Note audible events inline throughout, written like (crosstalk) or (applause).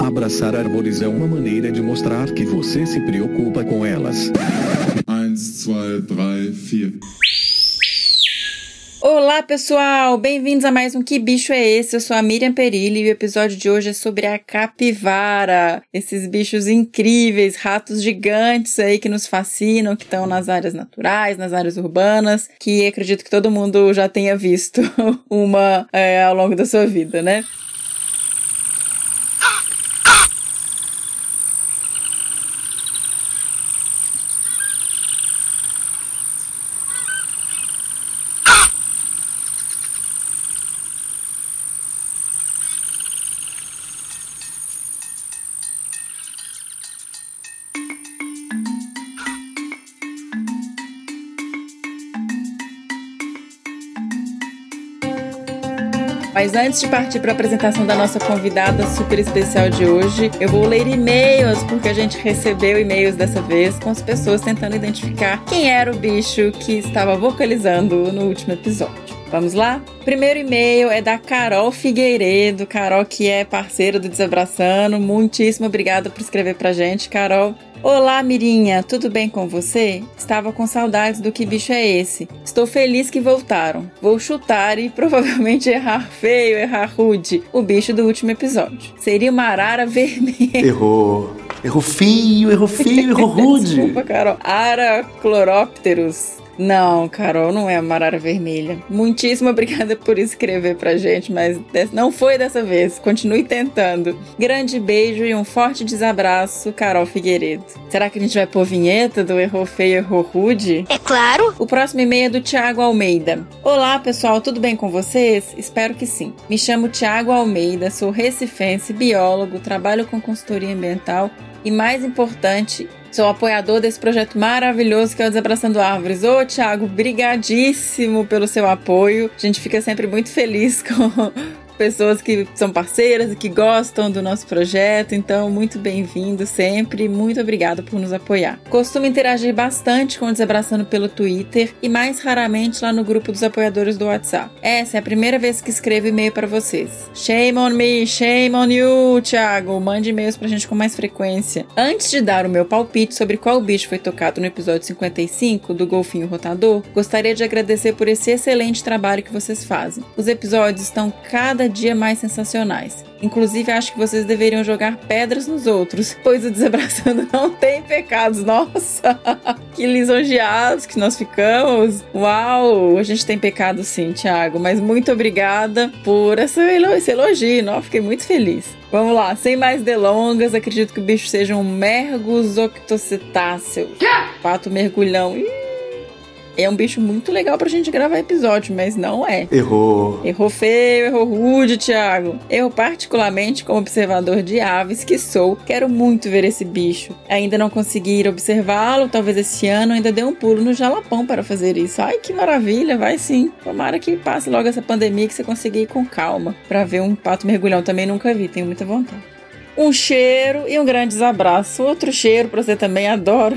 Abraçar árvores é uma maneira de mostrar que você se preocupa com elas. 1, 2, 3, 4. Olá pessoal, bem-vindos a mais um Que Bicho é Esse? Eu sou a Miriam Perilli e o episódio de hoje é sobre a capivara. Esses bichos incríveis, ratos gigantes aí que nos fascinam, que estão nas áreas naturais, nas áreas urbanas, que acredito que todo mundo já tenha visto (laughs) uma é, ao longo da sua vida, né? Mas antes de partir para a apresentação da nossa convidada super especial de hoje, eu vou ler e-mails, porque a gente recebeu e-mails dessa vez com as pessoas tentando identificar quem era o bicho que estava vocalizando no último episódio. Vamos lá? Primeiro e-mail é da Carol Figueiredo. Carol, que é parceira do Desabraçando. Muitíssimo obrigada por escrever pra gente, Carol. Olá, Mirinha, tudo bem com você? Estava com saudades do que bicho é esse. Estou feliz que voltaram. Vou chutar e provavelmente errar feio, errar rude. O bicho do último episódio. Seria uma arara vermelha. Errou. Errou feio, errou feio, errou (laughs) rude. Desculpa, Carol. Araclorópteros. Não, Carol, não é a Marara Vermelha. Muitíssimo obrigada por escrever pra gente, mas não foi dessa vez. Continue tentando. Grande beijo e um forte desabraço, Carol Figueiredo. Será que a gente vai pôr vinheta do Errou Feio, Errou Rude? É claro! O próximo e-mail é do Tiago Almeida. Olá, pessoal, tudo bem com vocês? Espero que sim. Me chamo Tiago Almeida, sou recifense, biólogo, trabalho com consultoria ambiental e, mais importante, Sou apoiador desse projeto maravilhoso que é o Desabraçando Árvores. Ô, Thiago, brigadíssimo pelo seu apoio. A gente fica sempre muito feliz (laughs) com pessoas que são parceiras e que gostam do nosso projeto. Então, muito bem-vindo sempre. Muito obrigada por nos apoiar. Costumo interagir bastante com o Desabraçando pelo Twitter e mais raramente lá no grupo dos apoiadores do WhatsApp. Essa é a primeira vez que escrevo e-mail para vocês. Shame on me, shame on you, Thiago. Mande e-mails pra gente com mais frequência. Antes de dar o meu palpite sobre qual bicho foi tocado no episódio 55 do Golfinho Rotador, gostaria de agradecer por esse excelente trabalho que vocês fazem. Os episódios estão cada dia mais sensacionais. Inclusive, acho que vocês deveriam jogar pedras nos outros, (laughs) pois o Desabraçando (laughs) não tem pecados. Nossa, (laughs) que lisonjeados que nós ficamos. Uau, a gente tem pecado sim, Thiago, mas muito obrigada por essa, esse elogio. Não, fiquei muito feliz. Vamos lá, sem mais delongas, acredito que o bicho seja um mergus octocetáceo. Pato mergulhão. Ih, é um bicho muito legal pra gente gravar episódio, mas não é. Errou. Errou feio, errou rude, Thiago. Eu, particularmente, como observador de aves que sou, quero muito ver esse bicho. Ainda não consegui ir observá-lo, talvez esse ano ainda dê um pulo no Jalapão para fazer isso. Ai, que maravilha, vai sim. Tomara que passe logo essa pandemia que você consiga ir com calma para ver um pato mergulhão. Também nunca vi, tenho muita vontade. Um cheiro e um grande abraço. Outro cheiro para você também, adoro.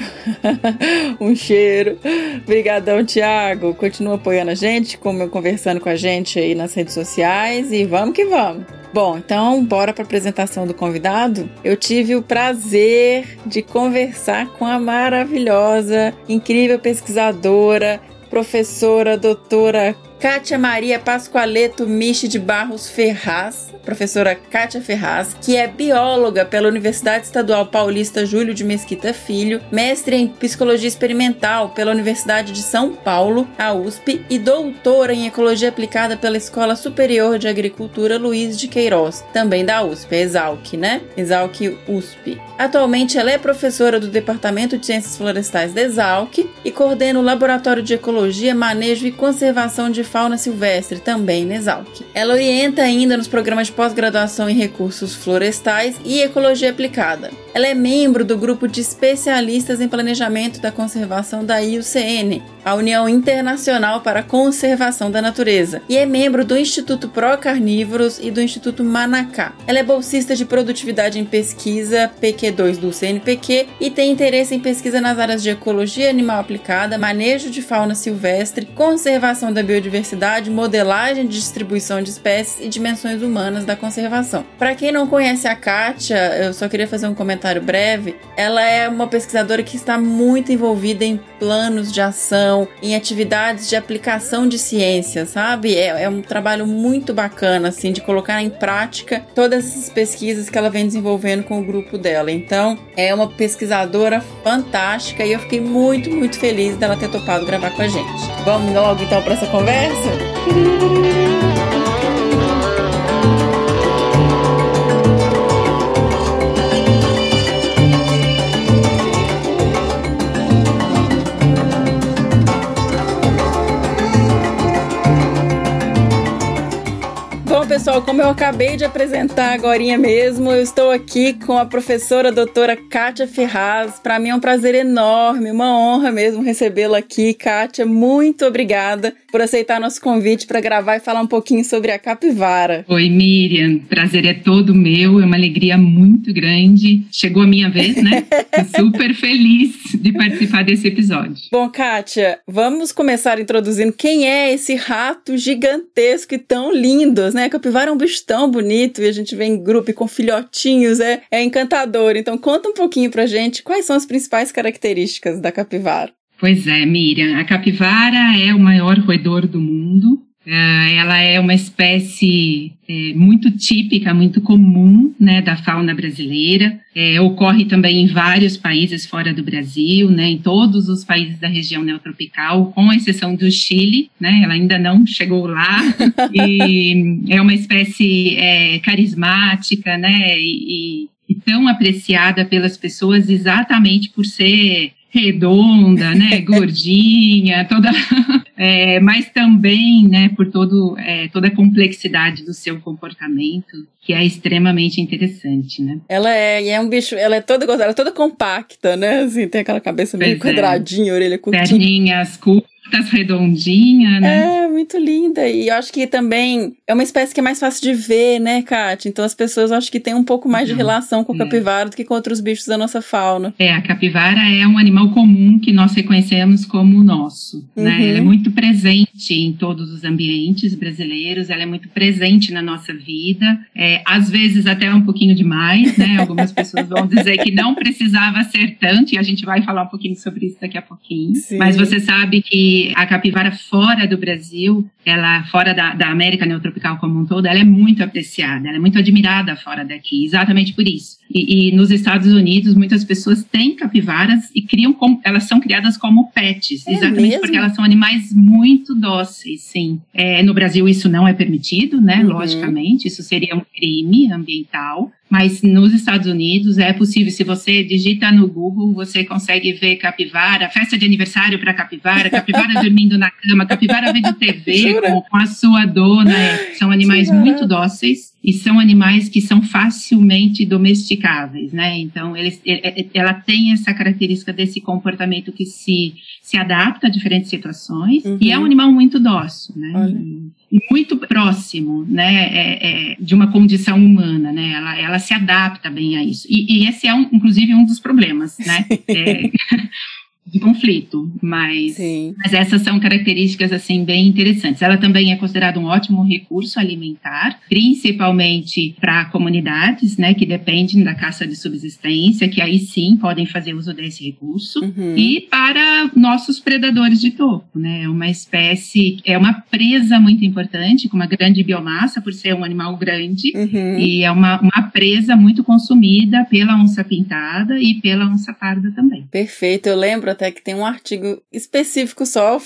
(laughs) um cheiro. Obrigadão, Thiago. Continua apoiando a gente, como conversando com a gente aí nas redes sociais e vamos que vamos. Bom, então bora para a apresentação do convidado. Eu tive o prazer de conversar com a maravilhosa, incrível pesquisadora, professora, doutora Kátia Maria Pascoaleto Michi de Barros Ferraz, professora Kátia Ferraz, que é bióloga pela Universidade Estadual Paulista Júlio de Mesquita Filho, mestre em Psicologia Experimental pela Universidade de São Paulo, a USP, e doutora em Ecologia Aplicada pela Escola Superior de Agricultura Luiz de Queiroz, também da USP, é Exalc, né? Exalc USP. Atualmente ela é professora do Departamento de Ciências Florestais da Exalc e coordena o Laboratório de Ecologia, Manejo e Conservação de Fauna Silvestre, também na Exalc. Ela orienta ainda nos programas de pós-graduação em recursos florestais e ecologia aplicada. Ela é membro do grupo de especialistas em planejamento da conservação da IUCN, a União Internacional para a Conservação da Natureza, e é membro do Instituto Pro Carnívoros e do Instituto Manacá. Ela é bolsista de produtividade em pesquisa PQ2 do CNPq e tem interesse em pesquisa nas áreas de ecologia animal aplicada, manejo de fauna silvestre, conservação da biodiversidade, modelagem de distribuição de espécies e dimensões humanas da conservação. Para quem não conhece a Kátia, eu só queria fazer um comentário breve. Ela é uma pesquisadora que está muito envolvida em planos de ação, em atividades de aplicação de ciência, sabe? É, é um trabalho muito bacana, assim, de colocar em prática todas essas pesquisas que ela vem desenvolvendo com o grupo dela. Então, é uma pesquisadora fantástica e eu fiquei muito, muito feliz dela ter topado gravar com a gente. Vamos logo então para essa conversa? Pessoal, como eu acabei de apresentar agora mesmo, eu estou aqui com a professora doutora Kátia Ferraz. Para mim é um prazer enorme, uma honra mesmo recebê-la aqui. Kátia, muito obrigada por aceitar nosso convite para gravar e falar um pouquinho sobre a capivara. Oi, Miriam. Prazer é todo meu, é uma alegria muito grande. Chegou a minha vez, né? (laughs) Tô super feliz de participar desse episódio. Bom, Kátia, vamos começar introduzindo quem é esse rato gigantesco e tão lindo, né? Capivara é um bicho tão bonito e a gente vem em grupo com filhotinhos, é, é encantador. Então conta um pouquinho pra gente quais são as principais características da capivara. Pois é, Miriam, a capivara é o maior roedor do mundo. É, ela é uma espécie é, muito típica, muito comum né, da fauna brasileira. É, ocorre também em vários países fora do Brasil, né, em todos os países da região neotropical, com exceção do Chile. Né, ela ainda não chegou lá. (laughs) e é uma espécie é, carismática né, e, e tão apreciada pelas pessoas exatamente por ser redonda, né, (laughs) gordinha, toda, (laughs) é, mas também, né, por todo, é, toda a complexidade do seu comportamento, que é extremamente interessante, né. Ela é, é um bicho, ela é toda, ela é toda compacta, né, assim, tem aquela cabeça meio pois é. quadradinha, orelha curtinha. Perninhas curtas Tá redondinha, né? É, muito linda. E eu acho que também é uma espécie que é mais fácil de ver, né, Kátia? Então as pessoas acho que têm um pouco mais de relação com o capivara do que com outros bichos da nossa fauna. É, a capivara é um animal comum que nós reconhecemos como nosso, né? uhum. né? Ela é muito presente em todos os ambientes brasileiros, ela é muito presente na nossa vida, é, às vezes até um pouquinho demais, né? Algumas pessoas vão dizer que não precisava ser tanto, e a gente vai falar um pouquinho sobre isso daqui a pouquinho. (laughs) Sim. Mas você sabe que a capivara fora do Brasil, ela fora da, da América neotropical como um todo, ela é muito apreciada, ela é muito admirada fora daqui, exatamente por isso. E, e nos Estados Unidos, muitas pessoas têm capivaras e criam como, elas são criadas como pets, é exatamente mesmo? porque elas são animais muito dóceis, sim. É, no Brasil isso não é permitido, né? Uhum. Logicamente, isso seria um crime ambiental. Mas nos Estados Unidos é possível, se você digita no Google, você consegue ver capivara, festa de aniversário para capivara, capivara (laughs) dormindo na cama, capivara vendo TV com, com, a sua dona. É, são animais Jura? muito dóceis e são animais que são facilmente domesticáveis, né? Então, eles, ela tem essa característica desse comportamento que se, se adapta a diferentes situações uhum. e é um animal muito dócil, né? Olha e muito próximo, né, é, é, de uma condição humana, né, ela, ela se adapta bem a isso. E, e esse é, um, inclusive, um dos problemas, né, (laughs) é, de conflito, mas, mas essas são características assim bem interessantes. Ela também é considerada um ótimo recurso alimentar, principalmente para comunidades, né, que dependem da caça de subsistência, que aí sim podem fazer uso desse recurso, uhum. e para nossos predadores de topo, né, é uma espécie, é uma presa muito importante, com uma grande biomassa por ser um animal grande, uhum. e é uma, uma presa muito consumida pela onça pintada e pela onça parda também. Perfeito, eu lembro até que tem um artigo específico só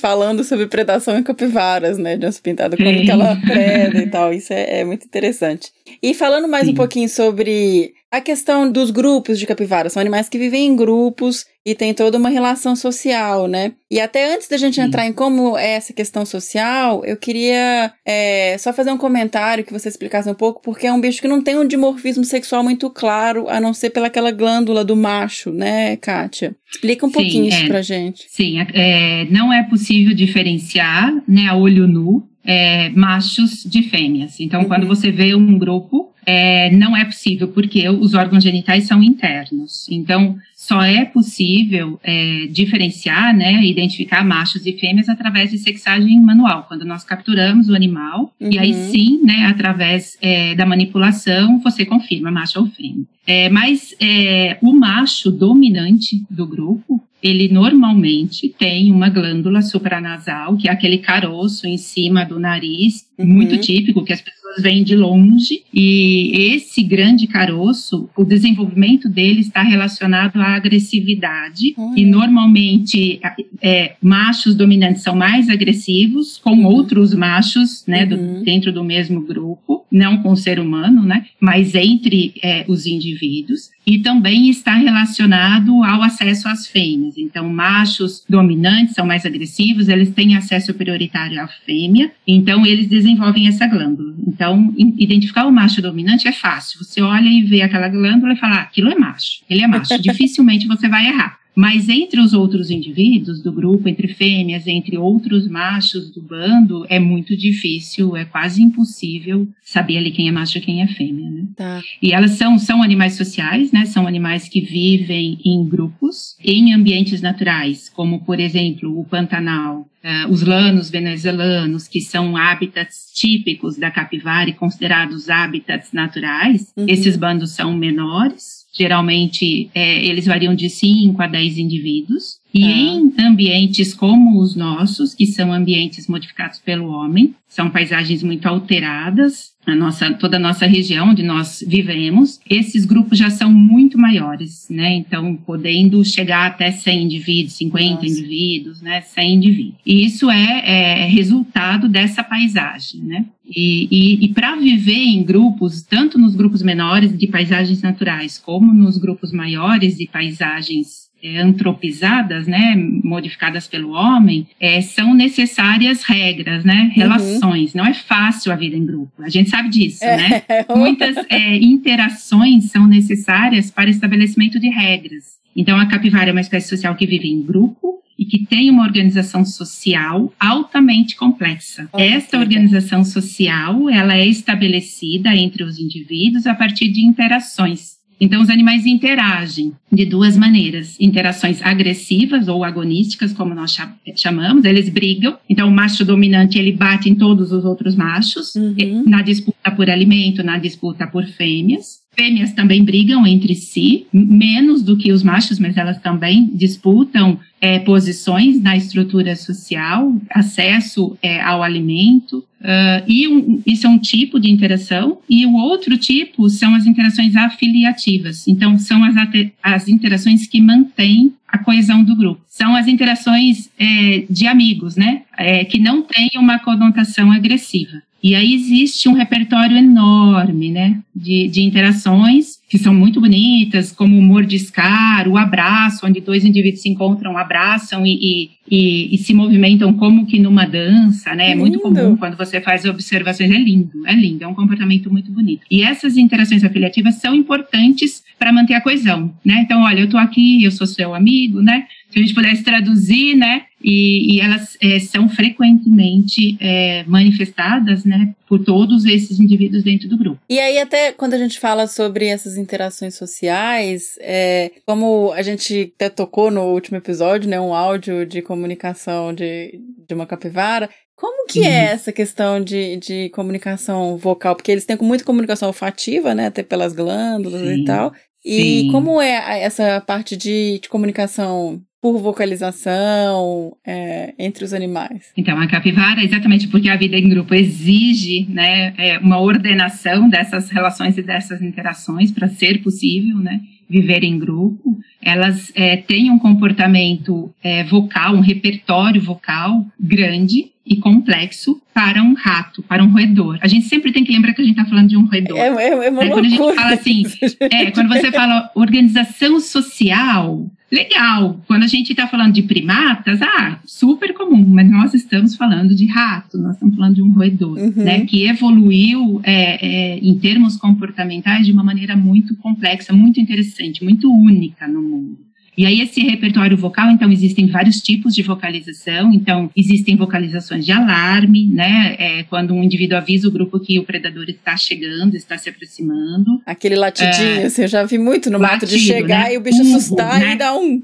falando sobre predação em capivaras, né? De onça pintada, como que ela preda e tal. Isso é, é, muito interessante. E falando mais Sim. um pouquinho sobre a questão dos grupos de capivara, são animais que vivem em grupos e tem toda uma relação social, né? E até antes da gente Sim. entrar em como é essa questão social, eu queria é, só fazer um comentário que você explicasse um pouco, porque é um bicho que não tem um dimorfismo sexual muito claro, a não ser pelaquela glândula do macho, né, Kátia? Explica um Sim, pouquinho isso é. pra gente. Sim, é, não é possível diferenciar, né, a olho nu, é, machos de fêmeas. Então, Uhum. quando você vê um grupo, é, não é possível, porque os órgãos genitais são internos. Então, só é possível é, diferenciar, né, identificar machos e fêmeas através de sexagem manual, quando nós capturamos o animal, e aí Uhum. sim, né, através é, da manipulação, você confirma macho ou fêmea. É, mas é, o macho dominante do grupo, ele normalmente tem uma glândula supranasal, que é aquele caroço em cima do nariz, Uhum. muito típico, que as pessoas veem de longe. E esse grande caroço, o desenvolvimento dele está relacionado à agressividade. Olha. E normalmente é, machos dominantes são mais agressivos com outros machos, né, do- Uhum. dentro do mesmo grupo, não com o ser humano, né, mas entre é, os indivíduos. E também está relacionado ao acesso às fêmeas. Então, machos dominantes são mais agressivos, eles têm acesso prioritário à fêmea, então eles desenvolvem essa glândula. Então, identificar o macho dominante é fácil. Você olha e vê aquela glândula e fala, ah, aquilo é macho, ele é macho. (laughs) Dificilmente você vai errar. Mas entre os outros indivíduos do grupo, entre fêmeas, entre outros machos do bando, é muito difícil, é quase impossível saber ali quem é macho e quem é fêmea, né? Tá. E elas são, são animais sociais, né? São animais que vivem em grupos, em ambientes naturais, como, por exemplo, o Pantanal, eh, os lanos venezuelanos, que são hábitats típicos da capivara e considerados hábitats naturais. Uhum. Esses bandos são menores, geralmente eh, eles variam de 5 a 10 indivíduos. E Tá. em ambientes como os nossos, que são ambientes modificados pelo homem, são paisagens muito alteradas, a nossa, toda a nossa região onde nós vivemos, esses grupos já são muito maiores, né? Então, podendo chegar até 100 indivíduos, 50 Nossa. indivíduos, né? 100 indivíduos. E isso é, é resultado dessa paisagem, né? E, e, e para viver em grupos, tanto nos grupos menores de paisagens naturais, como nos grupos maiores de paisagens antropizadas, né, modificadas pelo homem, é, são necessárias regras, né, relações. Não é fácil a vida em grupo. A gente sabe disso, né? (laughs) É. Muitas é, interações são necessárias para estabelecimento de regras. Então, a capivara é uma espécie social que vive em grupo e que tem uma organização social altamente complexa. Olha Esta organização social, ela é estabelecida entre os indivíduos a partir de interações. Então, os animais interagem de duas maneiras: interações agressivas ou agonísticas, como nós cha- chamamos, eles brigam. Então, o macho dominante ele bate em todos os outros machos, Uhum. na disputa por alimento, na disputa por fêmeas. Fêmeas também brigam entre si, menos do que os machos, mas elas também disputam eh, posições na estrutura social, acesso eh, ao alimento. Ah, e um, isso é um tipo de interação, e o outro tipo são as interações afiliativas. Então, são as, as interações que mantêm a coesão do grupo. São as interações eh, de amigos, né? Eh, que não têm uma conotação agressiva. E aí existe um repertório enorme, né, de, de interações que são muito bonitas, como o mordiscar, o abraço, onde dois indivíduos se encontram, abraçam e, e, e, e se movimentam como que numa dança, né? É muito comum quando você faz observações, é lindo, é lindo, é um comportamento muito bonito. E essas interações afiliativas são importantes para manter a coesão, né? Então, olha, eu tô aqui, eu sou seu amigo, né? Se a gente pudesse traduzir, né? E, e elas eh, são frequentemente eh, manifestadas, né? Por todos esses indivíduos dentro do grupo. E aí, até quando a gente fala sobre essas interações sociais, é, como a gente até tocou no último episódio, né, um áudio de comunicação de, de uma capivara, como que é Uhum. essa questão de, de comunicação vocal? Porque eles têm muita comunicação olfativa, né, até pelas glândulas e Sim. tal. E Sim. como é essa parte de, de comunicação por vocalização é, entre os animais? Então, a capivara, exatamente porque a vida em grupo exige né, é, uma ordenação dessas relações e dessas interações para ser possível né, viver em grupo. elas é, têm um comportamento é, vocal, um repertório vocal grande e complexo para um rato, para um roedor. A gente sempre tem que lembrar que a gente está falando de um roedor. É, é, é uma Quando a gente fala assim, (laughs) é, quando você fala organização social, legal. Quando a gente está falando de primatas, ah, super comum, mas nós estamos falando de rato, nós estamos falando de um roedor, Uhum. né, que evoluiu é, é, em termos comportamentais de uma maneira muito complexa, muito interessante, muito única no mundo. E aí, esse repertório vocal, então, existem vários tipos de vocalização. Então, existem vocalizações de alarme, né? É, quando um indivíduo avisa o grupo que o predador está chegando, está se aproximando. Aquele latidinho, assim, eu já vi muito no mato de É. Chegar né? e o bicho Urro, assustar né? e dar um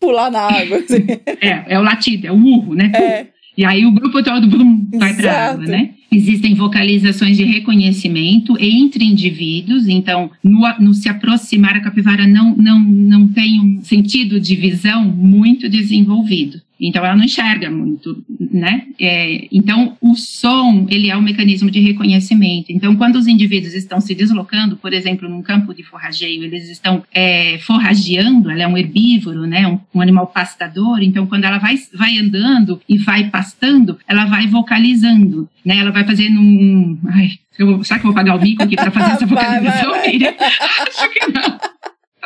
pular na água. assim. (laughs) É, é o latido, é o urro, né? É. E aí o grupo todo blum, vai para água, né? Existem vocalizações de reconhecimento entre indivíduos, então no, no se aproximar a capivara não, não, não tem um sentido de visão muito desenvolvido. Então ela não enxerga muito, né? É, então o som ele é um mecanismo de reconhecimento. Então quando os indivíduos estão se deslocando, por exemplo, num campo de forrageio, eles estão é, forrageando. Ela é um herbívoro, né? Um, um animal pastador. Então quando ela vai vai andando e vai pastando, ela vai vocalizando, né? Ela vai fazendo um, ai, eu, será que eu vou pagar o mico aqui para fazer (laughs) essa Vai, vai, vocalização, vai. (laughs) Miriam? Acho que não.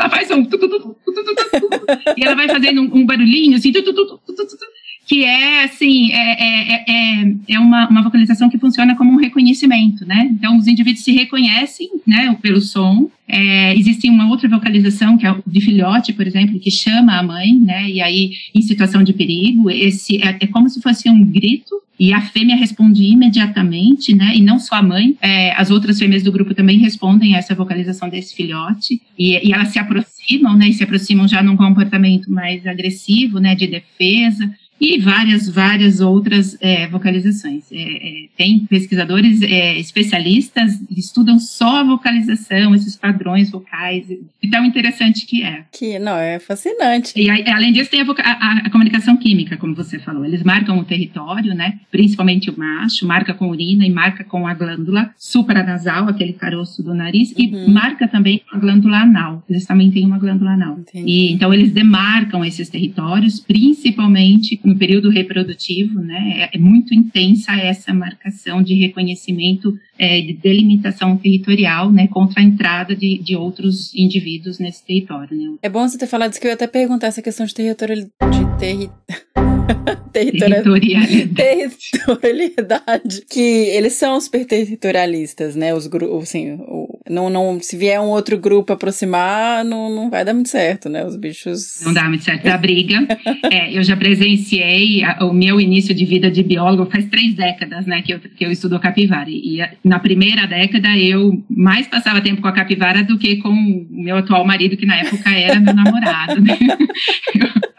Ela faz um. e ela vai fazendo um, um barulhinho assim. que é assim, é, é, é, uma, uma vocalização que funciona como um reconhecimento, né? Então os indivíduos se reconhecem, né, pelo som. É, existe uma outra vocalização que é o de filhote, por exemplo, que chama a mãe, né? E aí em situação de perigo, esse é, é como se fosse um grito, e a fêmea responde imediatamente, né? E não só a mãe, é, as outras fêmeas do grupo também respondem a essa vocalização desse filhote. E, e elas se aproximam, né? E se aproximam já num comportamento mais agressivo, né? De defesa. E várias, várias outras é, vocalizações. É, é, tem pesquisadores é, especialistas que estudam só a vocalização, esses padrões vocais, e tão interessante que é. Que, não, é fascinante. E aí, além disso, tem a, a- a comunicação química, como você falou. Eles marcam o território, né? Principalmente o macho, marca com urina e marca com a glândula supranasal, aquele caroço do nariz, Uhum. e marca também a glândula anal. Eles também têm uma glândula anal. Entendi. E, então, eles demarcam esses territórios, principalmente no período reprodutivo, né? É, é muito intensa essa marcação de reconhecimento, é, de delimitação territorial, né? Contra a entrada de, de outros indivíduos nesse território, né? É bom você ter falado isso que eu ia até perguntar essa questão de territorial... De terri... (laughs) territorial... Territorialidade. territorialidade. Que eles são super territorialistas, né? Os grupos, assim, o- não, não, se vier um outro grupo aproximar, não, não vai dar muito certo, né? Os bichos. Não dá muito certo da briga. (laughs) É, eu já presenciei a- o meu início de vida de biólogo faz três décadas, né, que eu, que eu estudo capivara. E a- na primeira década eu mais passava tempo com a capivara do que com o meu atual marido, que na época era meu namorado. Né? (laughs) Eu-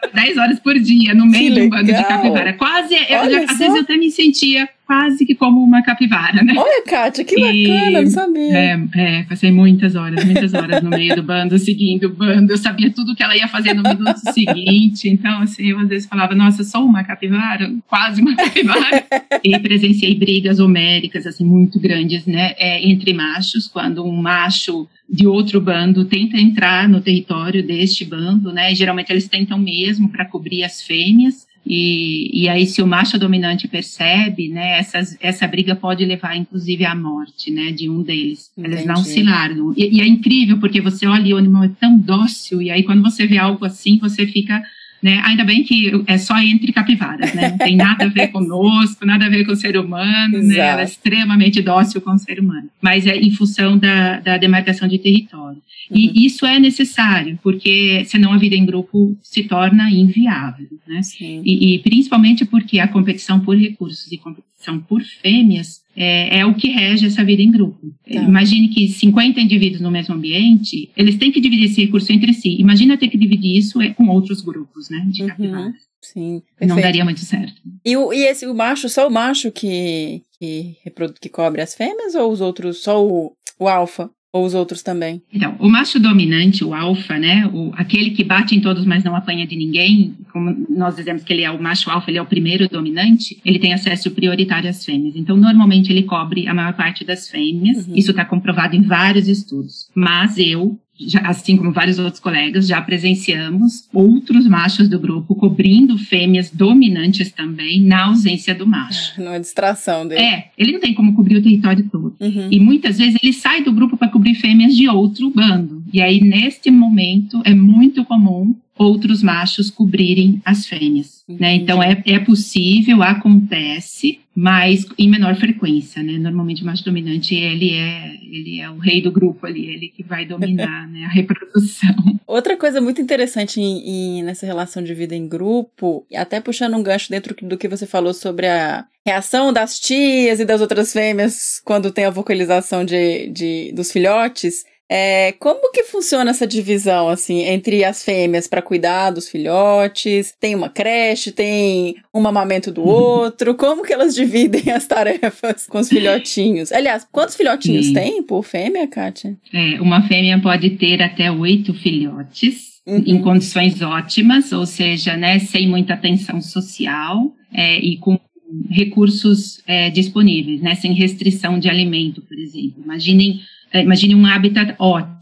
horas por dia no meio um bando de capivara. Quase, eu já- às vezes eu até me sentia quase que como uma capivara, né? Olha, Kátia, que E- bacana, não sabia. É, é, passei muitas horas, muitas horas no meio do bando, seguindo o bando. Eu sabia tudo que ela ia fazer no minuto seguinte. Então, assim, eu às vezes falava, nossa, sou uma capivara, quase uma capivara. e presenciei brigas homéricas, assim, muito grandes, né, é, entre machos, quando um macho de outro bando tenta entrar no território deste bando, né, e geralmente eles tentam mesmo para cobrir as fêmeas. E, e aí, se o macho dominante percebe, né, essas, essa briga pode levar, inclusive, à morte, né, de um deles. Eles não Entendi. se largam. E, e é incrível, porque você olha e o animal é tão dócil, e aí quando você vê algo assim, você fica, né, ainda bem que é só entre capivaras, né, não tem nada a ver (laughs) conosco, nada a ver com o ser humano, né, ela é Exato. extremamente dócil com o ser humano. Mas é em função da, da demarcação de território. Uhum. E isso é necessário, porque senão a vida em grupo se torna inviável, né? Sim. E, e principalmente porque a competição por recursos e competição por fêmeas é, é o que rege essa vida em grupo. Tá. Imagine que 50 indivíduos no mesmo ambiente, eles têm que dividir esse recurso entre si. Imagina ter que dividir isso é, com outros grupos, né? De Uhum. capivaras. Sim, Não perfeito. daria muito certo. E, o, e esse, o macho, só o macho que, que, reprodu- que cobre as fêmeas ou os outros, só o, o alfa? Ou os outros também? Então, o macho dominante, o alfa, né, o, aquele que bate em todos, mas não apanha de ninguém, como nós dizemos que ele é o macho alfa, ele é o primeiro dominante, ele tem acesso prioritário às fêmeas. Então, normalmente ele cobre a maior parte das fêmeas. Uhum. Isso está comprovado em vários estudos. Mas eu já, assim como vários outros colegas, já presenciamos outros machos do grupo cobrindo fêmeas dominantes também na ausência do macho. Não é distração dele. É, ele não tem como cobrir o território todo. Uhum. E muitas vezes ele sai do grupo para cobrir fêmeas de outro bando. E aí, neste momento, é muito comum outros machos cobrirem as fêmeas. Né? Então, é, é possível, acontece, mas em menor frequência. Né? Normalmente, o macho dominante ele é, ele é o rei do grupo ali, ele que vai dominar (laughs) né, a reprodução. Outra coisa muito interessante em, em, nessa relação de vida em grupo, até puxando um gancho dentro do que você falou sobre a reação das tias e das outras fêmeas quando tem a vocalização de, de dos filhotes, é, como que funciona essa divisão, assim, entre as fêmeas para cuidar dos filhotes? Tem uma creche, tem um amamento do outro? Como que elas dividem as tarefas com os filhotinhos? Aliás, quantos filhotinhos Sim. tem por fêmea, Kátia? É, uma fêmea pode ter até oito filhotes. Uhum. Em condições ótimas, ou seja, né, sem muita atenção social é, e com recursos é, disponíveis, né, sem restrição de alimento, por exemplo. Imaginem imagine um habitat ótimo,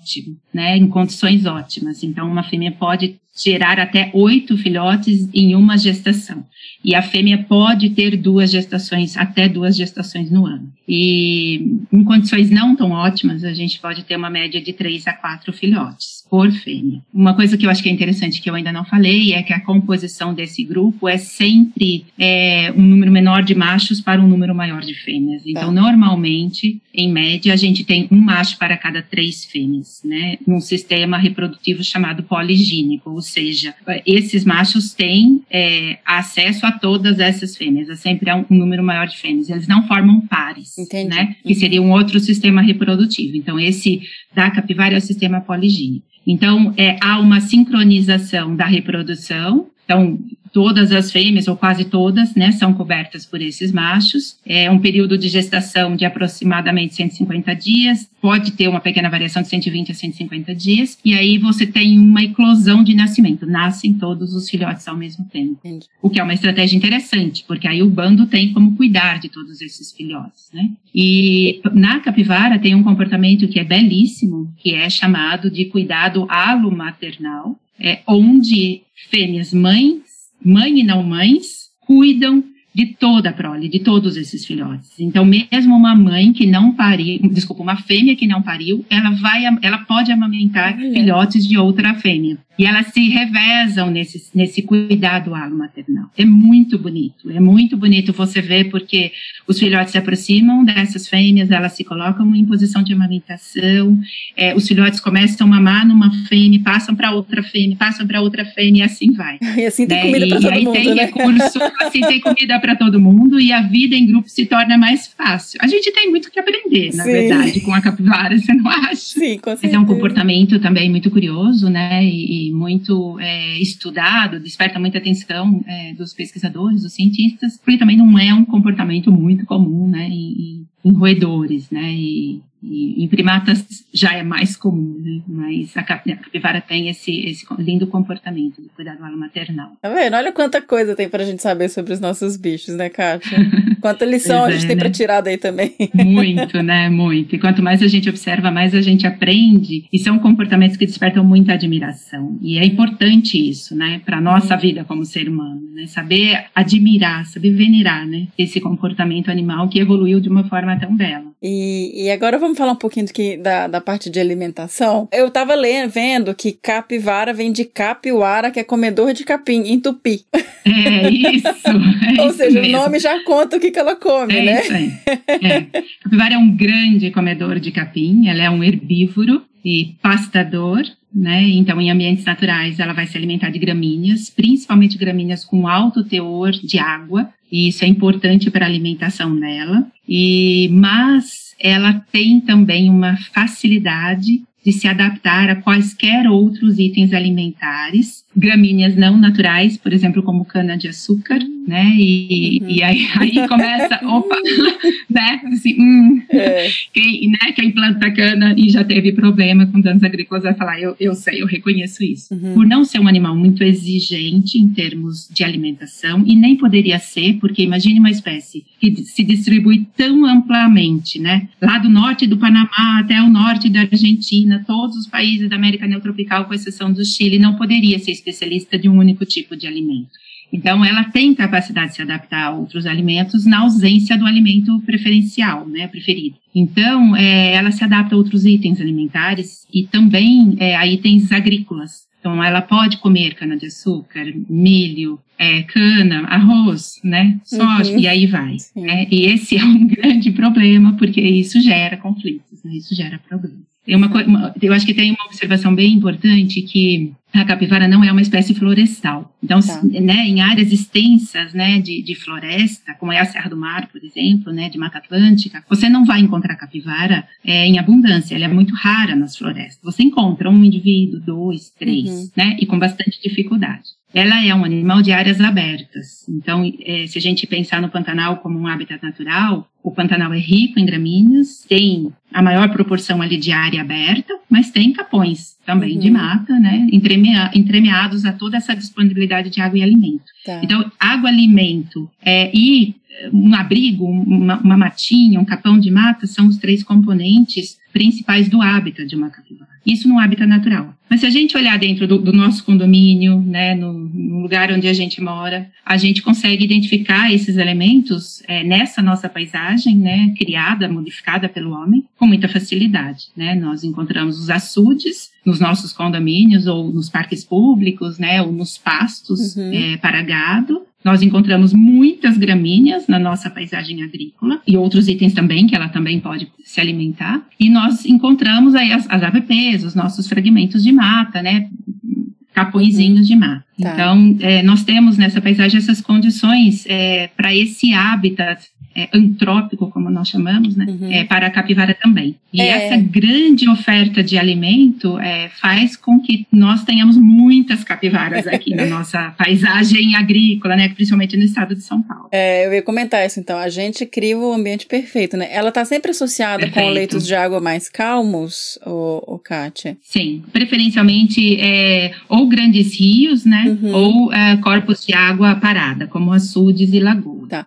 né, em condições ótimas. Então, uma fêmea pode gerar até oito filhotes em uma gestação. E a fêmea pode ter duas gestações, até duas gestações no ano. E em condições não tão ótimas, a gente pode ter uma média de três a quatro filhotes por fêmea. Uma coisa que eu acho que é interessante que eu ainda não falei é que a composição desse grupo é sempre é, um número menor de machos para um número maior de fêmeas. Então, tá. normalmente, em média, a gente tem um macho para cada três fêmeas, né? Num sistema reprodutivo chamado poligínico, ou seja, esses machos têm é, acesso a todas essas fêmeas, é sempre um, número maior de fêmeas. Eles não formam pares, Entendi. né? Que seria um outro sistema reprodutivo. Então, esse da capivara é o sistema poligínico. Então, é, há uma sincronização da reprodução. Então, todas as fêmeas, ou quase todas, né, são cobertas por esses machos. É um período de gestação de aproximadamente 150 dias, pode ter uma pequena variação de 120 a 150 dias, e aí você tem uma eclosão de nascimento, nascem todos os filhotes ao mesmo tempo. Entendi. O que é uma estratégia interessante, porque aí o bando tem como cuidar de todos esses filhotes, né? E na capivara tem um comportamento que é belíssimo, que é chamado de cuidado alo-maternal, é, onde fêmeas mães mãe e não mães, cuidam de toda a prole, de todos esses filhotes. Então, mesmo uma mãe que não pariu, desculpa, uma fêmea que não pariu, ela vai, ela pode amamentar filhotes de outra fêmea. E elas se revezam nesse, nesse cuidado alo maternal. É muito bonito, é muito bonito você ver porque os filhotes se aproximam dessas fêmeas, elas se colocam em posição de amamentação, é, os filhotes começam a mamar numa fêmea, passam para outra fêmea, passam para outra fêmea e assim vai. (laughs) E assim tem né? comida para todo aí mundo, tem né? recurso, assim tem comida para todo mundo e a vida em grupo se torna mais fácil. A gente tem muito que aprender, na Sim. verdade, com a capivara, (laughs) você não acha? Sim, com certeza. Mas é um comportamento também muito curioso, né? E, muito é, estudado, desperta muita atenção é, dos pesquisadores, dos cientistas, porque também não é um comportamento muito comum, né, em, em roedores, né, e e em primatas já é mais comum, né? Mas a capivara tem esse, esse lindo comportamento de cuidado alo maternal. Tá vendo? Olha quanta coisa tem pra gente saber sobre os nossos bichos, né, Kátia? (laughs) Quanta lição a gente é, tem né? pra tirar daí também. Muito, né? Muito. E quanto mais a gente observa, mais a gente aprende. E são comportamentos que despertam muita admiração. E é importante isso, né? Pra nossa vida como ser humano, né? Saber admirar, saber venerar, né? Esse comportamento animal que evoluiu de uma forma tão bela. E, e agora vamos falar um pouquinho do que, da, da parte de alimentação. Eu tava lendo, vendo que capivara vem de capiwara, que é comedor de capim, em tupi. É isso. (laughs) É Ou isso seja, mesmo. o nome já conta o que, que ela come, é né? Isso aí. É. Capivara é um grande comedor de capim, ela é um herbívoro e pastador, né? Então, em ambientes naturais, ela vai se alimentar de gramíneas, principalmente gramíneas com alto teor de água, e isso é importante para a alimentação dela. E mas ela tem também uma facilidade de se adaptar a quaisquer outros itens alimentares, gramíneas não naturais, por exemplo, como cana-de-açúcar, né? E, uhum. e aí, aí, começa, (laughs) opa, (laughs) né? Assim, hum, é. quem, né? quem planta cana e já teve problema com danos agrícolas vai falar, eu, eu sei, eu reconheço isso. Uhum. Por não ser um animal muito exigente em termos de alimentação, e nem poderia ser, porque imagine uma espécie que se distribui tão amplamente, né? Lá do norte do Panamá até o norte da Argentina, Argentina, todos os países da América Neotropical, com exceção do Chile, não poderia ser especialista de um único tipo de alimento. Então, ela tem capacidade de se adaptar a outros alimentos na ausência do alimento preferencial, né, preferido. Então, é, ela se adapta a outros itens alimentares e também é, a itens agrícolas. Então, ela pode comer cana-de-açúcar, milho, é, cana, arroz, né, soja, uhum. e aí vai. Né? E esse é um (laughs) grande problema, porque isso gera conflitos, né? isso gera problemas. Uma, uma, eu acho que tem uma observação bem importante que a capivara não é uma espécie florestal. Então, tá. né, em áreas extensas né, de, de, floresta, como é a Serra do Mar, por exemplo, né, de Mata Atlântica, você não vai encontrar capivara é, em abundância. Ela é muito rara nas florestas. Você encontra um indivíduo, dois, três, uhum. né, e com bastante dificuldade. Ela é um animal de áreas abertas. Então, é, se a gente pensar no Pantanal como um habitat natural, o Pantanal é rico em gramíneas, tem a maior proporção ali de área aberta, mas tem capões também uhum. de mata, né, entremea, entremeados a toda essa disponibilidade de água e alimento. Tá. Então, água, alimento é, e um abrigo, uma, uma matinha, um capão de mata são os três componentes principais do hábitat de uma capivara. Isso no hábitat natural. Mas se a gente olhar dentro do, do nosso condomínio, né, no, no, lugar onde a gente mora, a gente consegue identificar esses elementos é, nessa nossa paisagem, né, criada, modificada pelo homem, com muita facilidade. Né? Nós encontramos os açudes nos nossos condomínios ou nos parques públicos, né, ou nos pastos uhum. é, para gado. Nós encontramos muitas gramíneas na nossa paisagem agrícola e outros itens também que ela também pode se alimentar. E nós encontramos aí as, as AVPs, os nossos fragmentos de mata, né? Capõezinhos de mata. Tá. Então, é, nós temos nessa paisagem essas condições é, para esse hábitat é, antrópico, como nós chamamos, né, uhum. é, para a capivara também. E é. essa grande oferta de alimento é, faz com que nós tenhamos muitas capivaras aqui na (laughs) nossa paisagem agrícola, né, principalmente no estado de São Paulo. É, eu ia comentar isso, então, a gente cria o ambiente perfeito, né? Ela está sempre associada perfeito. com leitos de água mais calmos, o, Kátia? Sim, preferencialmente é, ou grandes rios, né, uhum. ou é, corpos de água parada, como açudes e lagoas. Tá.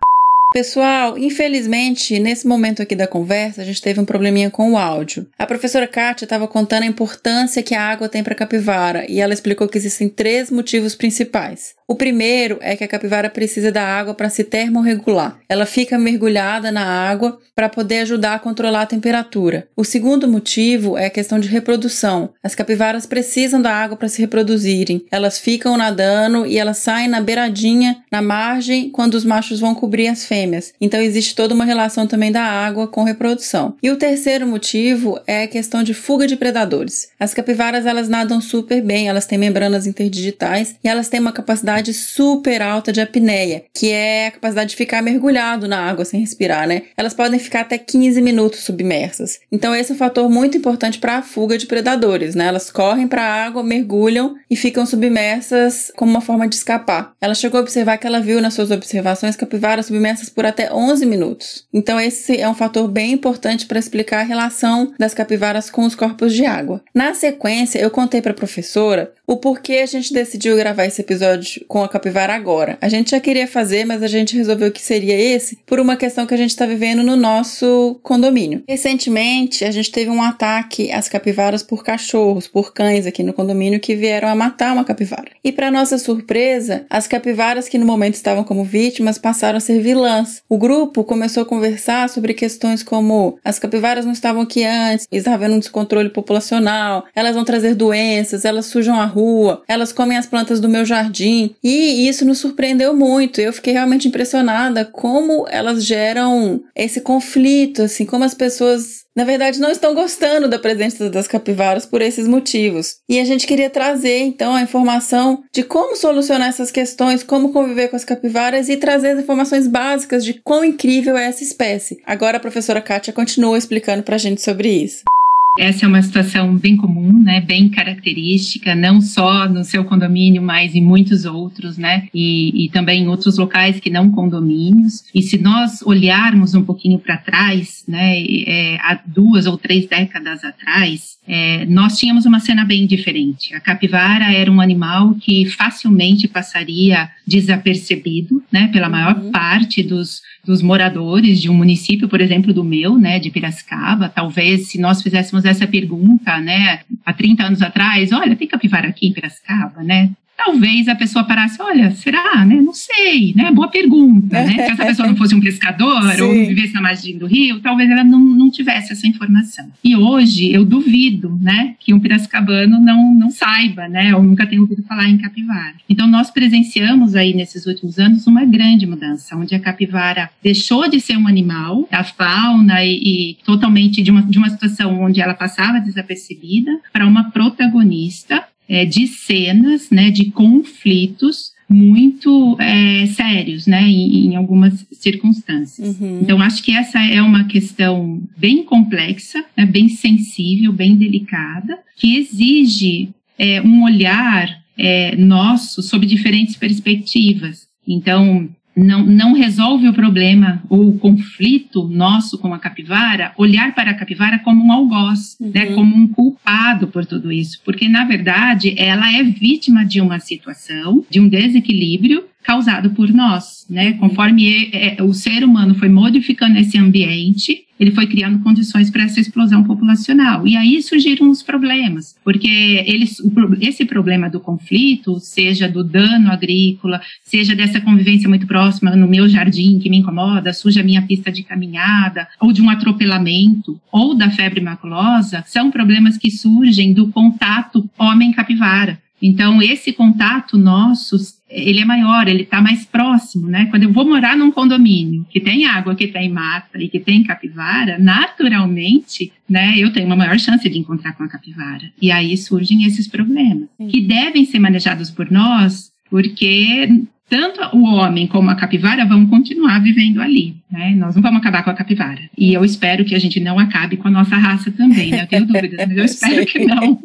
Pessoal, infelizmente, nesse momento aqui da conversa, a gente teve um probleminha com o áudio. A professora Kátia estava contando a importância que a água tem para a capivara e ela explicou que existem três motivos principais. O primeiro é que a capivara precisa da água para se termorregular. Ela fica mergulhada na água para poder ajudar a controlar a temperatura. O segundo motivo é a questão de reprodução. As capivaras precisam da água para se reproduzirem. Elas ficam nadando e elas saem na beiradinha, na margem, quando os machos vão cobrir as fêmeas. Então existe toda uma relação também da água com reprodução. E o terceiro motivo é a questão de fuga de predadores. As capivaras elas nadam super bem, elas têm membranas interdigitais e elas têm uma capacidade super alta de apneia, que é a capacidade de ficar mergulhado na água sem respirar, né? Elas podem ficar até 15 minutos submersas. Então esse é um fator muito importante para a fuga de predadores, né? Elas correm para a água, mergulham e ficam submersas como uma forma de escapar. Ela chegou a observar que ela viu nas suas observações capivaras submersas por até 11 minutos. Então esse é um fator bem importante para explicar a relação das capivaras com os corpos de água. Na sequência, eu contei para a professora o porquê a gente decidiu gravar esse episódio com a capivara agora. A gente já queria fazer, mas a gente resolveu que seria esse por uma questão que a gente está vivendo no nosso condomínio. Recentemente, a gente teve um ataque às capivaras por cachorros, por cães aqui no condomínio que vieram a matar uma capivara. E para nossa surpresa, as capivaras que no momento estavam como vítimas passaram a ser vilãs. O grupo começou a conversar sobre questões como as capivaras não estavam aqui antes, estava havendo um descontrole populacional, elas vão trazer doenças, elas sujam a rua, elas comem as plantas do meu jardim. E isso nos surpreendeu muito. Eu fiquei realmente impressionada como elas geram esse conflito, assim, como as pessoas na verdade, não estão gostando da presença das capivaras por esses motivos. E a gente queria trazer, então, a informação de como solucionar essas questões, como conviver com as capivaras e trazer as informações básicas de quão incrível é essa espécie. Agora a professora Kátia continua explicando pra gente sobre isso. Essa é uma situação bem comum, né, bem característica, não só no seu condomínio, mas em muitos outros, né, e, e também em outros locais que não condomínios. E se nós olharmos um pouquinho para trás, né, é, há duas ou três décadas atrás, é, nós tínhamos uma cena bem diferente. A capivara era um animal que facilmente passaria desapercebido, né, pela maior uhum. parte dos dos moradores de um município, por exemplo, do meu, né, de Piracicaba. Talvez se nós fizéssemos essa pergunta, né, há 30 anos atrás, olha, tem capivara aqui em Piracicaba, né? Talvez a pessoa parasse, olha, será, né? Não sei, né? Boa pergunta, né? Se essa pessoa não fosse um pescador Sim. ou vivesse na margem do rio, talvez ela não, não tivesse essa informação. E hoje eu duvido, né, que um piracicabano não, não saiba, né, ou nunca tenha ouvido falar em capivara. Então nós presenciamos aí nesses últimos anos uma grande mudança, onde a capivara deixou de ser um animal, a fauna e, e totalmente de uma, de uma situação onde ela passava desapercebida para uma protagonista é, de cenas, né, de conflitos muito é, sérios, né, em, em algumas circunstâncias. Uhum. Então, acho que essa é uma questão bem complexa, né, bem sensível, bem delicada, que exige é, um olhar é, nosso sob diferentes perspectivas. Então, não, não resolve o problema ou o conflito nosso com a capivara, olhar para a capivara como um algoz, né, uhum. né, como um culpado por tudo isso, porque na verdade ela é vítima de uma situação, de um desequilíbrio causado por nós, né? Conforme é, o ser humano foi modificando esse ambiente, ele foi criando condições para essa explosão populacional. E aí surgiram os problemas, porque eles, esse problema do conflito, seja do dano agrícola, seja dessa convivência muito próxima no meu jardim que me incomoda, suja minha pista de caminhada, ou de um atropelamento, ou da febre maculosa, são problemas que surgem do contato homem-capivara. Então, esse contato nosso, ele é maior, ele está mais próximo, né? Quando eu vou morar num condomínio que tem água, que tem mata e que tem capivara, naturalmente, né, eu tenho uma maior chance de encontrar com a capivara. E aí surgem esses problemas, que devem ser manejados por nós, porque tanto o homem como a capivara vão continuar vivendo ali, né? Nós não vamos acabar com a capivara. E eu espero que a gente não acabe com a nossa raça também, né? Eu tenho dúvidas, mas eu (laughs) espero que não.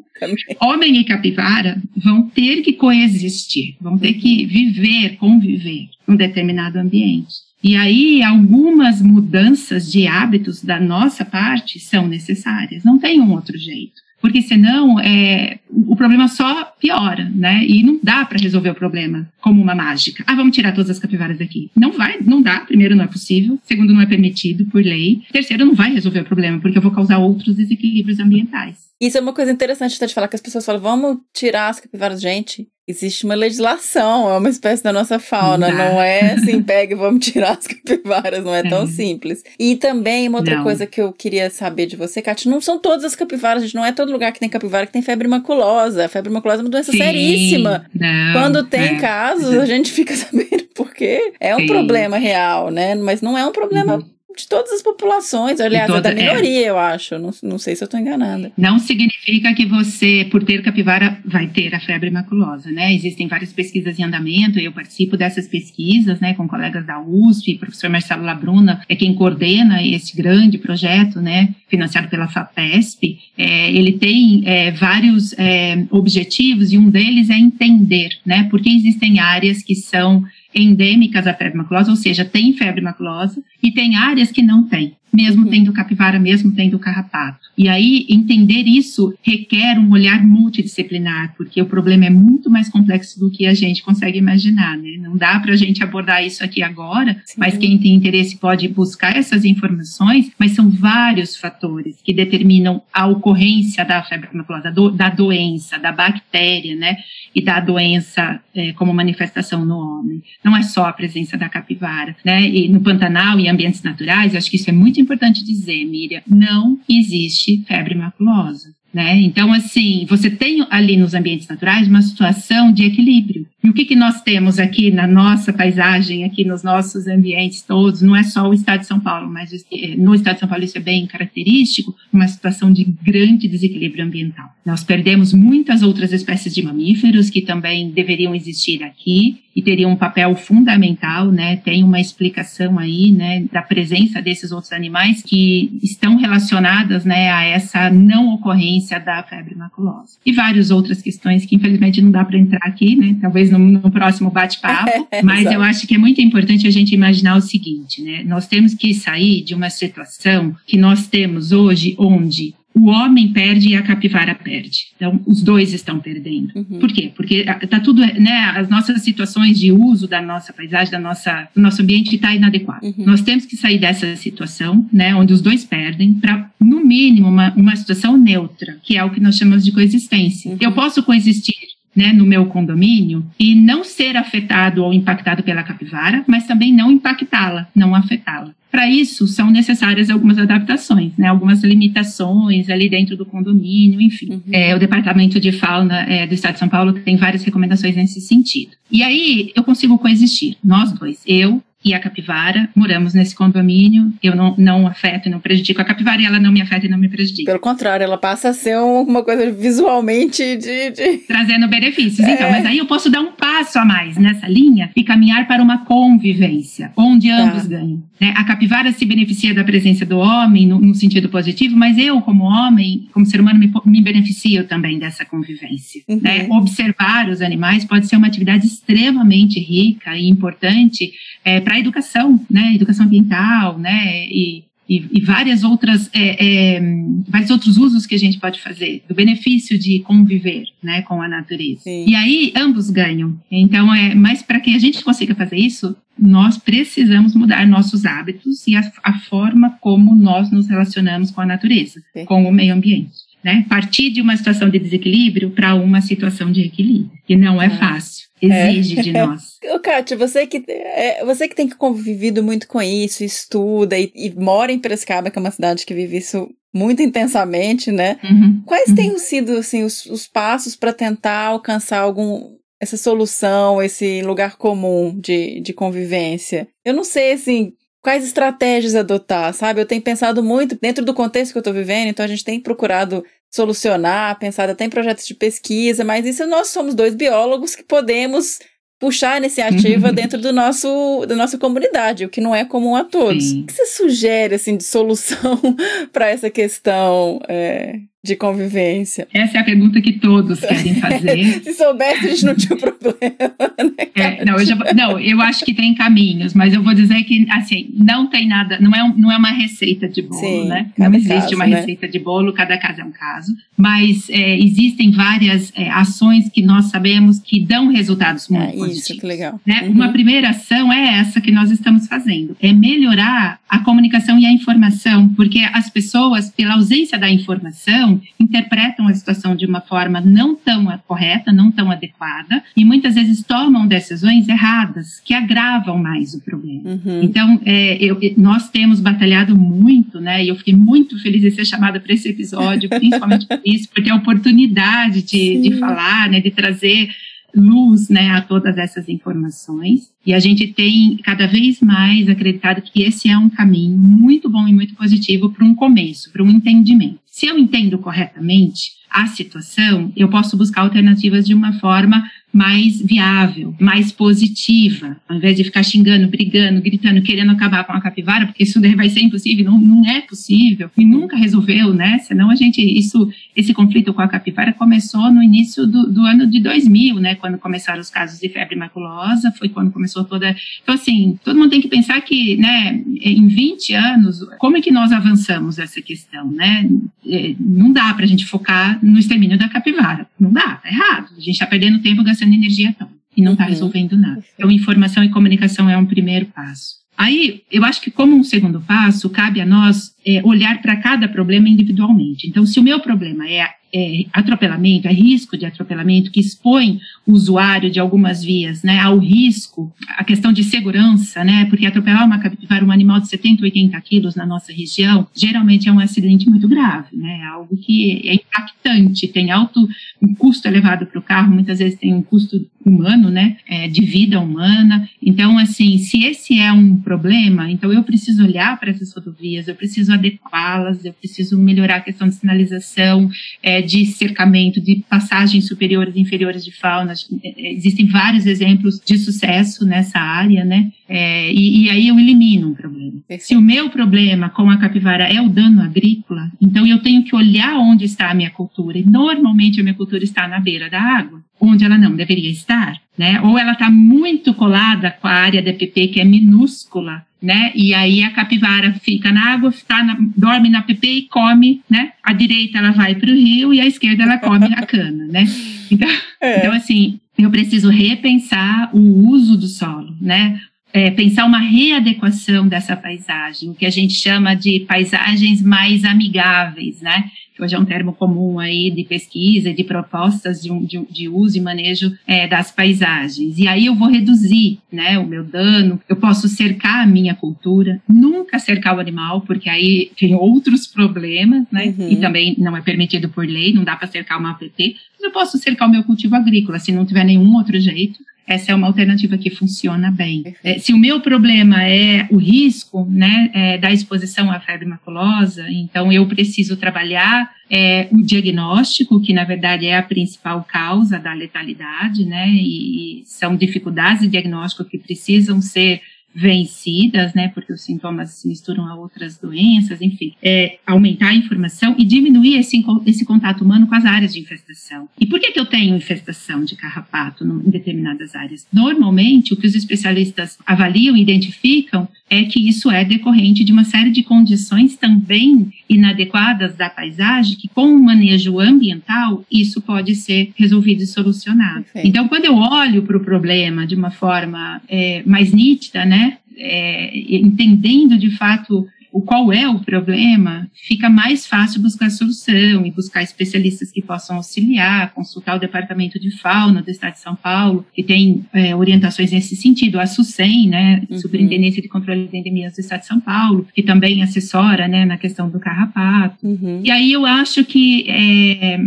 Homem e capivara vão ter que coexistir, vão ter que viver, conviver num determinado ambiente. E aí, algumas mudanças de hábitos da nossa parte são necessárias, não tem um outro jeito porque senão é, o problema só piora, né? E não dá para resolver o problema como uma mágica. Ah, vamos tirar todas as capivaras daqui. Não vai, não dá. Primeiro, não é possível. Segundo, não é permitido por lei. Terceiro, não vai resolver o problema, porque eu vou causar outros desequilíbrios ambientais. Isso é uma coisa interessante de falar que as pessoas falam, vamos tirar as capivaras, gente existe uma legislação, é uma espécie da nossa fauna, não, não é assim, (laughs) pega e vamos tirar as capivaras, não é tão é. simples. E também uma outra não. coisa que eu queria saber de você, Kátia, não são todas as capivaras, gente, não é todo lugar que tem capivara que tem febre maculosa. A febre maculosa é uma doença Sim, seríssima. Não, Quando tem é. casos, a gente fica (laughs) sabendo porque é um Sim. problema real, né? Mas não é um problema uhum de todas as populações, aliás, toda, é da minoria, é. eu acho. Não, não sei se eu estou enganada. Não significa que você, por ter capivara, vai ter a febre maculosa, né? Existem várias pesquisas em andamento, eu participo dessas pesquisas, né, com colegas da USP, professor Marcelo Labruna é quem coordena esse grande projeto, né, financiado pela FAPESP. É, ele tem é, vários é, objetivos e um deles é entender, né, porque existem áreas que são endêmicas à febre maculosa, ou seja, tem febre maculosa, e tem áreas que não tem mesmo uhum. tendo capivara, mesmo tendo carrapato. E aí, entender isso requer um olhar multidisciplinar, porque o problema é muito mais complexo do que a gente consegue imaginar, né? Não dá para a gente abordar isso aqui agora, Sim. mas quem tem interesse pode buscar essas informações, mas são vários fatores que determinam a ocorrência da febre maculosa, do, da doença, da bactéria, né? E da doença é, como manifestação no homem. Não é só a presença da capivara, né? E no Pantanal e ambientes naturais, acho que isso é muito muito importante dizer, Miriam, não existe febre maculosa. Né? Então, assim, você tem ali nos ambientes naturais uma situação de equilíbrio. E o que, que nós temos aqui na nossa paisagem, aqui nos nossos ambientes todos, não é só o estado de São Paulo, mas eh, no estado de São Paulo isso é bem característico, uma situação de grande desequilíbrio ambiental. Nós perdemos muitas outras espécies de mamíferos que também deveriam existir aqui, e teria um papel fundamental, né? Tem uma explicação aí, né, da presença desses outros animais que estão relacionadas, né, a essa não ocorrência da febre maculosa. E várias outras questões que infelizmente não dá para entrar aqui, né? Talvez no próximo bate-papo, (laughs) mas eu acho que é muito importante a gente imaginar o seguinte, né? Nós temos que sair de uma situação que nós temos hoje onde o homem perde e a capivara perde. Então, os dois estão perdendo. Uhum. Por quê? Porque está tudo, né, as nossas situações de uso da nossa paisagem, da nossa, do nosso ambiente está inadequado. Uhum. Nós temos que sair dessa situação, né, onde os dois perdem, para, no mínimo, uma, uma situação neutra, que é o que nós chamamos de coexistência. Uhum. Eu posso coexistir né, no meu condomínio e não ser afetado ou impactado pela capivara, mas também não impactá-la, não afetá-la. Para isso, são necessárias algumas adaptações, né, algumas limitações ali dentro do condomínio, enfim. Uhum. É, o Departamento de Fauna é, do Estado de São Paulo tem várias recomendações nesse sentido. E aí, eu consigo coexistir, nós dois, eu e a capivara. Moramos nesse condomínio. Eu não, não afeto e não prejudico a capivara e ela não me afeta e não me prejudica. Pelo contrário, ela passa a ser uma coisa visualmente de. de... Trazendo benefícios. Então, é. Então, mas aí eu posso dar um passo a mais nessa linha e caminhar para uma convivência, onde tá. ambos ganham. Né? A capivara se beneficia da presença do homem no, no, sentido positivo, mas eu, como homem, como ser humano, me, me beneficio também dessa convivência. Uhum. Né? Observar os animais pode ser uma atividade extremamente rica e importante é, para a educação, né, educação ambiental, né, e, e, e várias outras, é, é, vários outros usos que a gente pode fazer, do benefício de conviver, né, com a natureza. Sim. E aí ambos ganham. Então, é, mas para que a gente consiga fazer isso, nós precisamos mudar nossos hábitos e a, a forma como nós nos relacionamos com a natureza, Sim. com o meio ambiente. Né? Partir de uma situação de desequilíbrio para uma situação de equilíbrio, que não é ah. fácil exige é. de (laughs) nós. Kátia, você que, é, você que tem convivido muito com isso, estuda e, e, mora em Piracicaba, que é uma cidade que vive isso muito intensamente, né? Uhum. Quais uhum. têm sido assim, os, os passos para tentar alcançar algum essa solução, esse lugar comum de, de convivência? Eu não sei, assim, quais estratégias adotar, sabe? Eu tenho pensado muito dentro do contexto que eu estou vivendo, então a gente tem procurado solucionar, pensado até em projetos de pesquisa, mas isso nós somos dois biólogos que podemos puxar a iniciativa dentro do nosso, da nossa comunidade, o que não é comum a todos. Sim. O que você sugere assim, de solução (laughs) para essa questão é, de convivência? Essa é a pergunta que todos querem fazer. (laughs) Se soubesse, a gente não tinha problema. Né, é, não, eu já, não, eu acho que tem caminhos, mas eu vou dizer que assim não tem nada, não é, não é uma receita de bolo, Sim, né? Não existe caso, uma né? receita de bolo, cada caso é um caso, mas é, existem várias é, ações que nós sabemos que dão resultados muito é, positivos. Isso, que legal. Né? Uhum. Uma primeira ação é essa que nós estamos fazendo, é melhorar a comunicação e a informação, porque as pessoas, pela ausência da informação interpretam a situação de uma forma não tão correta, não tão adequada, e muitas vezes tomam decisões erradas que agravam mais o problema. Uhum. Então, é, eu, nós temos batalhado muito, né? E eu fiquei muito feliz de ser chamada para esse episódio, principalmente por isso, porque é a oportunidade de, de falar, né? De trazer luz né, a todas essas informações. E a gente tem cada vez mais acreditado que esse é um caminho muito bom e muito positivo para um começo, para um entendimento. Se eu entendo corretamente a situação, eu posso buscar alternativas de uma forma mais viável, mais positiva, ao invés de ficar xingando, brigando, gritando, querendo acabar com a capivara, porque isso vai ser impossível, não, não é possível, e nunca resolveu, né? Senão a gente, isso, esse conflito com a capivara começou no início do, do ano de 2000, né? Quando começaram os casos de febre maculosa, foi quando começou toda. Então, assim, todo mundo tem que pensar que, né, em 20 anos, como é que nós avançamos essa questão, né? É, não dá para a gente focar no extermínio da capivara, não dá, tá errado. A gente está perdendo tempo gastando energia tão e não está uhum. resolvendo nada. Então, informação e comunicação é um primeiro passo. Aí, eu acho que como um segundo passo, cabe a nós é, olhar para cada problema individualmente. Então, se o meu problema é é, atropelamento, é risco de atropelamento, que expõe o usuário de algumas vias né, ao risco, a questão de segurança, né, porque atropelar uma capivara, um animal de 70, 80 quilos na nossa região, geralmente é um acidente muito grave, né, é algo que é impactante, tem alto, um custo elevado para o carro, muitas vezes tem um custo humano, né, é, de vida humana. Então, assim, se esse é um problema, então eu preciso olhar para essas rodovias, eu preciso adequá-las, eu preciso melhorar a questão de sinalização, é, de cercamento, de passagens superiores e inferiores de fauna. É, existem vários exemplos de sucesso nessa área, né? É, e, e, aí eu elimino um problema. problema. Se o meu problema com a capivara é o dano agrícola, então eu tenho que olhar onde está a minha cultura. E normalmente a minha cultura está na beira da água, onde ela não deveria estar, né? Ou ela está muito colada com a área da PP, que é minúscula, né? E aí a capivara fica na água, tá na, dorme na PP e come, né? A direita ela vai para o rio e a esquerda ela come a cana, né? Então, (laughs) é. então, assim, eu preciso repensar o uso do solo, né? É, pensar uma readequação dessa paisagem, o que a gente chama de paisagens mais amigáveis, né? Que hoje é um termo comum aí de pesquisa, de propostas de, um, de, de uso e manejo é, das paisagens. E aí eu vou reduzir né, o meu dano, eu posso cercar a minha cultura, nunca cercar o animal, porque aí tem outros problemas, né? Uhum. E também não é permitido por lei, não dá para cercar uma APT, mas eu posso cercar o meu cultivo agrícola, se não tiver nenhum outro jeito essa é uma alternativa que funciona bem. É, se o meu problema é o risco né, é, da exposição à febre maculosa, então eu preciso trabalhar é, o diagnóstico, que na verdade é a principal causa da letalidade, né, e são dificuldades de diagnóstico que precisam ser vencidas, né, porque os sintomas se misturam a outras doenças, enfim, é, aumentar a informação e diminuir esse, esse contato humano com as áreas de infestação. E por que, que eu tenho infestação de carrapato em determinadas áreas? Normalmente, o que os especialistas avaliam e identificam é que isso é decorrente de uma série de condições também inadequadas da paisagem, que com o manejo ambiental, isso pode ser resolvido e solucionado. Perfeito. Então, quando eu olho para o problema de uma forma é, mais nítida, né, é, entendendo de fato o qual é o problema, fica mais fácil buscar solução e buscar especialistas que possam auxiliar, consultar o Departamento de Fauna do Estado de São Paulo, que tem é, orientações nesse sentido, a SUSEM, né, uhum. Superintendência de Controle de Endemias do Estado de São Paulo, que também assessora, né, na questão do carrapato. Uhum. E aí eu acho que é,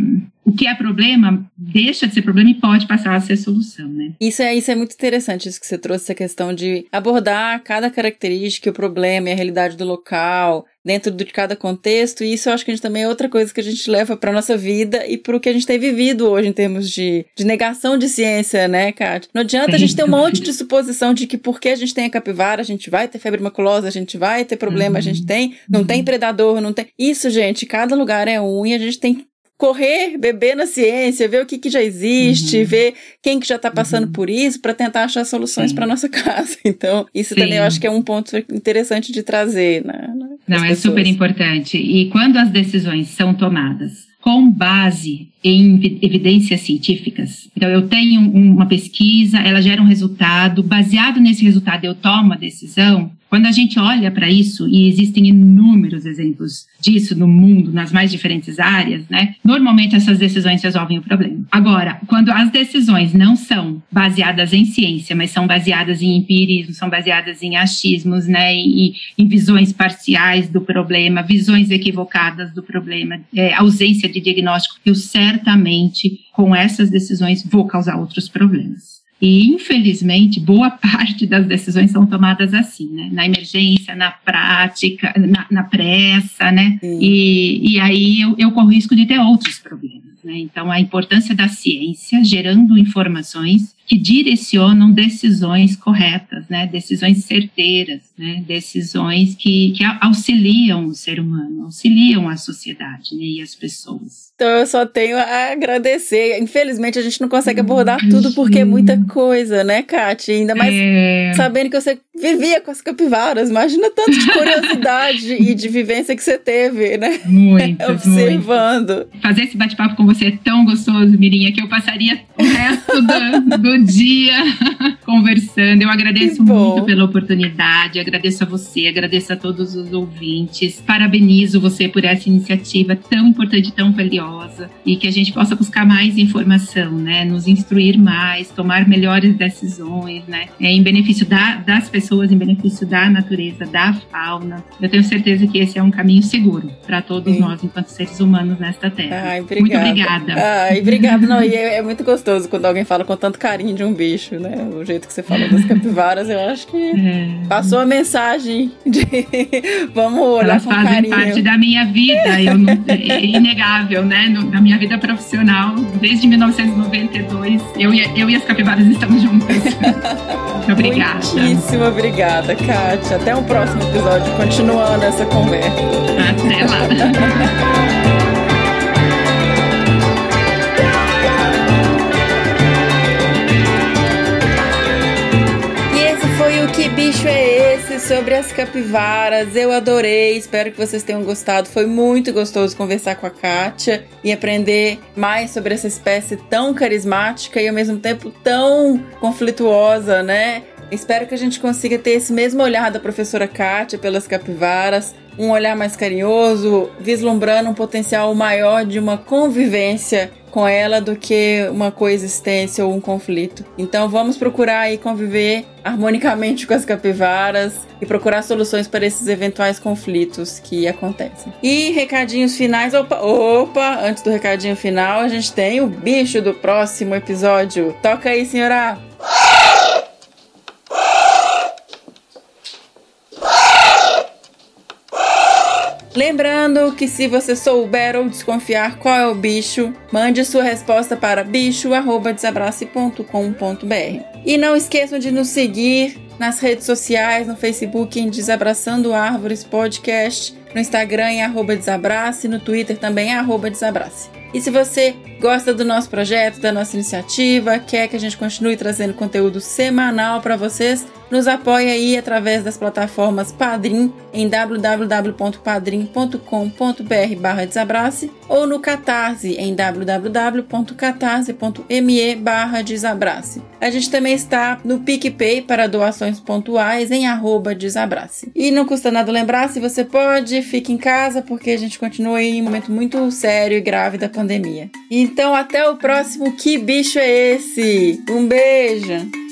o que é problema deixa de ser problema e pode passar a ser solução, né? Isso é, isso é muito interessante, isso que você trouxe, essa questão de abordar cada característica, o problema e a realidade do local, dentro de cada contexto, e isso eu acho que a gente também é outra coisa que a gente leva para nossa vida e para o que a gente tem vivido hoje em termos de, de negação de ciência, né, Kátia? Não adianta a gente ter um monte de suposição de que porque a gente tem a capivara, a gente vai ter febre maculosa, a gente vai ter problema, uhum. a gente uhum. tem, não uhum. tem predador, não tem. Isso, gente, cada lugar é um e a gente tem correr, beber na ciência, ver o que, que já existe, uhum. ver quem que já está passando uhum. por isso, para tentar achar soluções para nossa (laughs) casa. Então, isso Sim. também eu acho que é um ponto interessante de trazer. Né, Não, é super importante. E quando as decisões são tomadas com base em evidências científicas. Então, eu tenho uma pesquisa, ela gera um resultado, baseado nesse resultado, eu tomo a decisão. Quando a gente olha para isso, e existem inúmeros exemplos disso no mundo, nas mais diferentes áreas, né? Normalmente essas decisões resolvem o problema. Agora, quando as decisões não são baseadas em ciência, mas são baseadas em empirismo, são baseadas em achismos, né? Em, em visões parciais do problema, visões equivocadas do problema, é, ausência de diagnóstico, eu certamente com essas decisões vou causar outros problemas. E, infelizmente, boa (laughs) parte das decisões são tomadas assim, né? Na emergência, na prática, na, na pressa, né? E, e aí eu, eu corro risco de ter outros problemas, né? Então, a importância da ciência gerando informações que direcionam decisões corretas, né? Decisões certeiras, né? Decisões que, que auxiliam o ser humano, auxiliam a sociedade né? e as pessoas. Então eu só tenho a agradecer. Infelizmente a gente não consegue abordar tudo porque é muita coisa, né, Kátia? Ainda mais é... sabendo que você vivia com as capivaras. Imagina tanto de curiosidade (laughs) e de vivência que você teve, né? Muito. (laughs) Observando. Muito. Fazer esse bate-papo com você é tão gostoso, Mirinha, que eu passaria o resto do, do dia (laughs) conversando. Eu agradeço muito pela oportunidade, agradeço a você, agradeço a todos os ouvintes. Parabenizo você por essa iniciativa tão importante, tão valiosa e que a gente possa buscar mais informação, né? Nos instruir mais, tomar melhores decisões, né? É, em benefício da, das pessoas, em benefício da natureza, da fauna. Eu tenho certeza que esse é um caminho seguro para todos Sim. nós, enquanto seres humanos nesta terra. Ai, Muito obrigada. Ai, obrigada. Não, e (laughs) é, é, muito gostoso quando alguém fala com tanto carinho carinho de um bicho, né? O jeito que você falou das capivaras, eu acho que é. passou a mensagem de (laughs) vamos olhar Elas com fazem carinho. parte da minha vida, eu não, é inegável, né? No, na minha vida profissional, desde 1992, eu e, eu e as capivaras estamos juntas. Muito (laughs) obrigada. Muitíssimo obrigada, Kátia. Até o próximo episódio, continuando essa conversa. Até lá. (laughs) esse sobre as capivaras? Eu adorei, espero que vocês tenham gostado. Foi muito gostoso conversar com a Kátia e aprender mais sobre essa espécie tão carismática e ao mesmo tempo tão conflituosa, né? Espero que a gente consiga ter esse mesmo olhar da professora Kátia pelas capivaras, um olhar mais carinhoso, vislumbrando um potencial maior de uma convivência com ela do que uma coexistência ou um conflito. Então vamos procurar aí conviver harmonicamente com as capivaras e procurar soluções para esses eventuais conflitos que acontecem. E recadinhos finais, opa, opa, antes do recadinho final, a gente tem o bicho do próximo episódio. Toca aí, senhora. Lembrando que se você souber ou desconfiar qual é o bicho, mande sua resposta para bicho@desabrace.com.br. E não esqueçam de nos seguir nas redes sociais, no Facebook em Desabraçando Árvores Podcast, no Instagram em arroba Desabrace, no Twitter também em arroba Desabrace. E se você gosta do nosso projeto, da nossa iniciativa, quer que a gente continue trazendo conteúdo semanal para vocês, nos apoie aí através das plataformas Padrim em www.padrim.com.br barra desabrace ou no Catarse em www.catarse.me barra desabrace. A gente também está no PicPay para doações pontuais em arroba desabrace. E não custa nada lembrar, se você pode, fique em casa porque a gente continua em um momento muito sério e grave da pandemia. Então até o próximo Que Bicho é Esse? Um beijo!